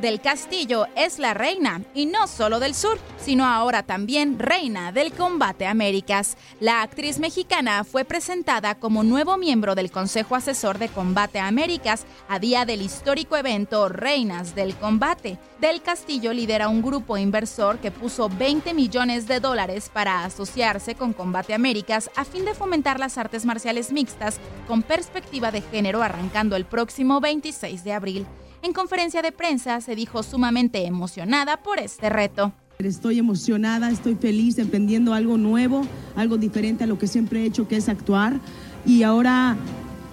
Del Castillo es la reina, y no solo del sur, sino ahora también reina del Combate Américas. La actriz mexicana fue presentada como nuevo miembro del Consejo Asesor de Combate Américas a día del histórico evento Reinas del Combate. Del Castillo lidera un grupo inversor que puso 20 millones de dólares para asociarse con Combate Américas a fin de fomentar las artes marciales mixtas con perspectiva de género arrancando el próximo 26 de abril. En conferencia de prensa se dijo sumamente emocionada por este reto. Estoy emocionada, estoy feliz, emprendiendo algo nuevo, algo diferente a lo que siempre he hecho, que es actuar. Y ahora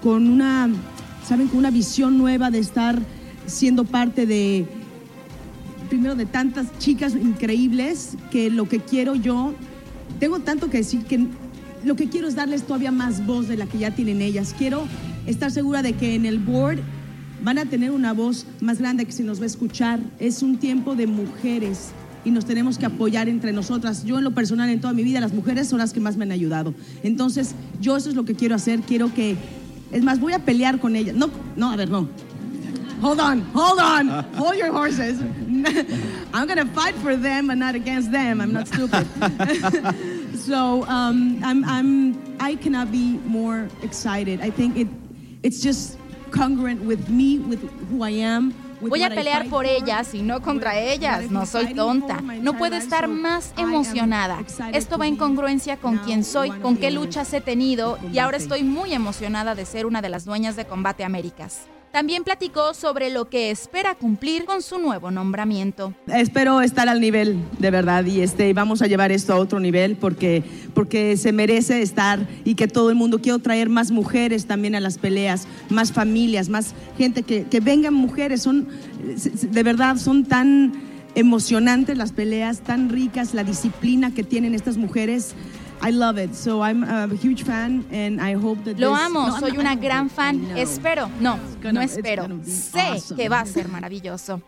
con una, ¿saben? Con una visión nueva de estar siendo parte de, primero, de tantas chicas increíbles, que lo que quiero yo, tengo tanto que decir que lo que quiero es darles todavía más voz de la que ya tienen ellas. Quiero estar segura de que en el board van a tener una voz más grande que se nos va a escuchar. Es un tiempo de mujeres y nos tenemos que apoyar entre nosotras. Yo en lo personal, en toda mi vida, las mujeres son las que más me han ayudado. Entonces, yo eso es lo que quiero hacer. Quiero que, es más, voy a pelear con ellas. No, no, a ver, no. Hold on, hold on, hold your horses. I'm gonna fight for them, but not against them. I'm not stupid. so um, I'm, I'm, I cannot be more excited. I think it, it's just congruent with me, with who I am. Voy a pelear por ellas y no contra ellas. No soy tonta. No puedo estar más emocionada. Esto va en congruencia con quién soy, con qué luchas he tenido y ahora estoy muy emocionada de ser una de las dueñas de Combate Américas. También platicó sobre lo que espera cumplir con su nuevo nombramiento. Espero estar al nivel, de verdad, y este, vamos a llevar esto a otro nivel porque, porque se merece estar y que todo el mundo, quiero traer más mujeres también a las peleas, más familias, más gente, que, que vengan mujeres, son, de verdad, son tan emocionantes las peleas, tan ricas, la disciplina que tienen estas mujeres. I love it. So I'm a huge fan and I hope that Lo this- amo, No, I'm soy not- una I gran fan. I. Espero, no, gonna- no espero. Sé awesome. que va a ser maravilloso.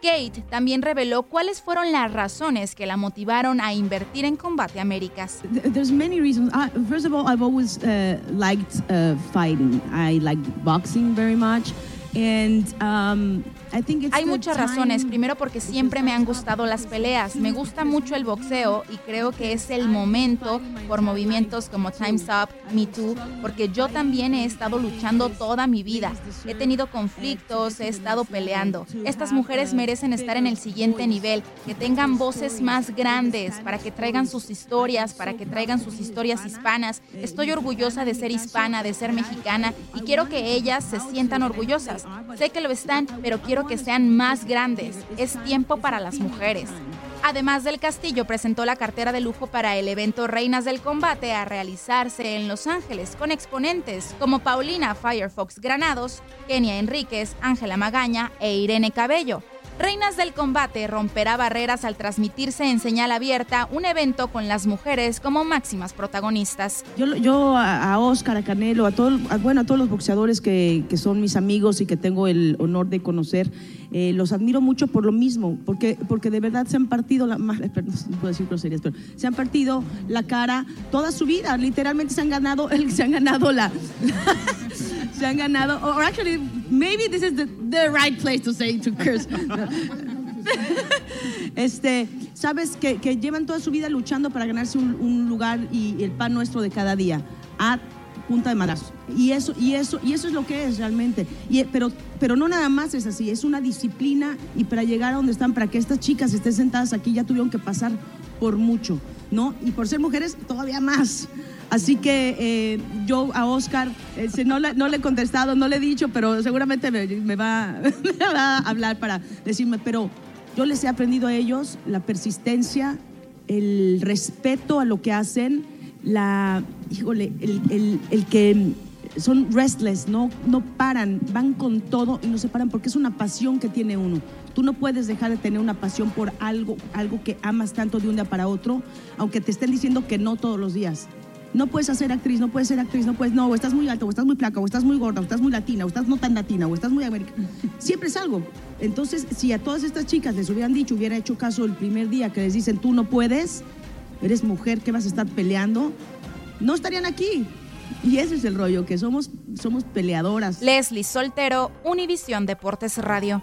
Kate también reveló cuáles fueron las razones que la motivaron a invertir en Combate Américas. Th- There's many reasons. Uh, first of all, I've always uh, liked uh, fighting. I liked boxing very much. Um, Hay muchas razones. Primero porque siempre me han gustado las peleas. Me gusta mucho el boxeo y creo que es el momento por movimientos como Time's Up, Me Too, porque yo también he estado luchando toda mi vida. He tenido conflictos, he estado peleando. Estas mujeres merecen estar en el siguiente nivel, que tengan voces más grandes, para que traigan sus historias, para que traigan sus historias hispanas. Estoy orgullosa de ser hispana, de ser mexicana y quiero que ellas se sientan orgullosas. Sé que lo están, pero quiero que sean más grandes. Es tiempo para las mujeres. Además del castillo, presentó la cartera de lujo para el evento Reinas del Combate a realizarse en Los Ángeles, con exponentes como Paulina Firefox Granados, Kenia Enríquez, Ángela Magaña e Irene Cabello. Reinas del Combate romperá barreras al transmitirse en señal abierta un evento con las mujeres como máximas protagonistas. Yo, a, Oscar, a Canelo, a, todo, bueno, a todos los boxeadores que, son mis amigos y que tengo el honor de conocer, eh, los admiro mucho por lo mismo, porque, porque de verdad se han partido, la, no puedo decir groserías, pero se han partido la cara toda su vida, literalmente se han ganado, se han ganado la, se han ganado, actually, maybe this is the, the right place to say to curse. este, sabes que, que, llevan toda su vida luchando para ganarse un, un, lugar y el pan nuestro de cada día a punta de madrazo. Y eso, y eso, y eso es lo que es realmente. Y, pero, pero no nada más es así, es una disciplina y para llegar a donde están, para que estas chicas estén sentadas aquí, ya tuvieron que pasar por mucho, ¿no? Y por ser mujeres, todavía más. Así que eh, yo a Oscar, eh, no, le, no, le, he contestado, no le he dicho, pero seguramente me, va, a hablar para decirme, pero yo les he aprendido a ellos la persistencia, el respeto a lo que hacen, la, híjole, el, el, que son restless, no, no paran, van con todo y no se paran porque es una pasión que tiene uno. Tú no puedes dejar de tener una pasión por algo, algo que amas tanto de un día para otro, aunque te estén diciendo que no todos los días no puedes hacer actriz, no puedes ser actriz, no puedes, no, o estás muy alta, o estás muy flaca, o estás muy gorda, o estás muy latina, o estás no tan latina, o estás muy americana. Siempre es algo. Entonces, si a todas estas chicas les hubieran dicho, hubiera hecho caso el primer día que les dicen, tú no puedes, eres mujer, ¿qué vas a estar peleando? No estarían aquí. Y ese es el rollo, que somos, somos peleadoras. Leslie Soltero, Univisión Deportes Radio.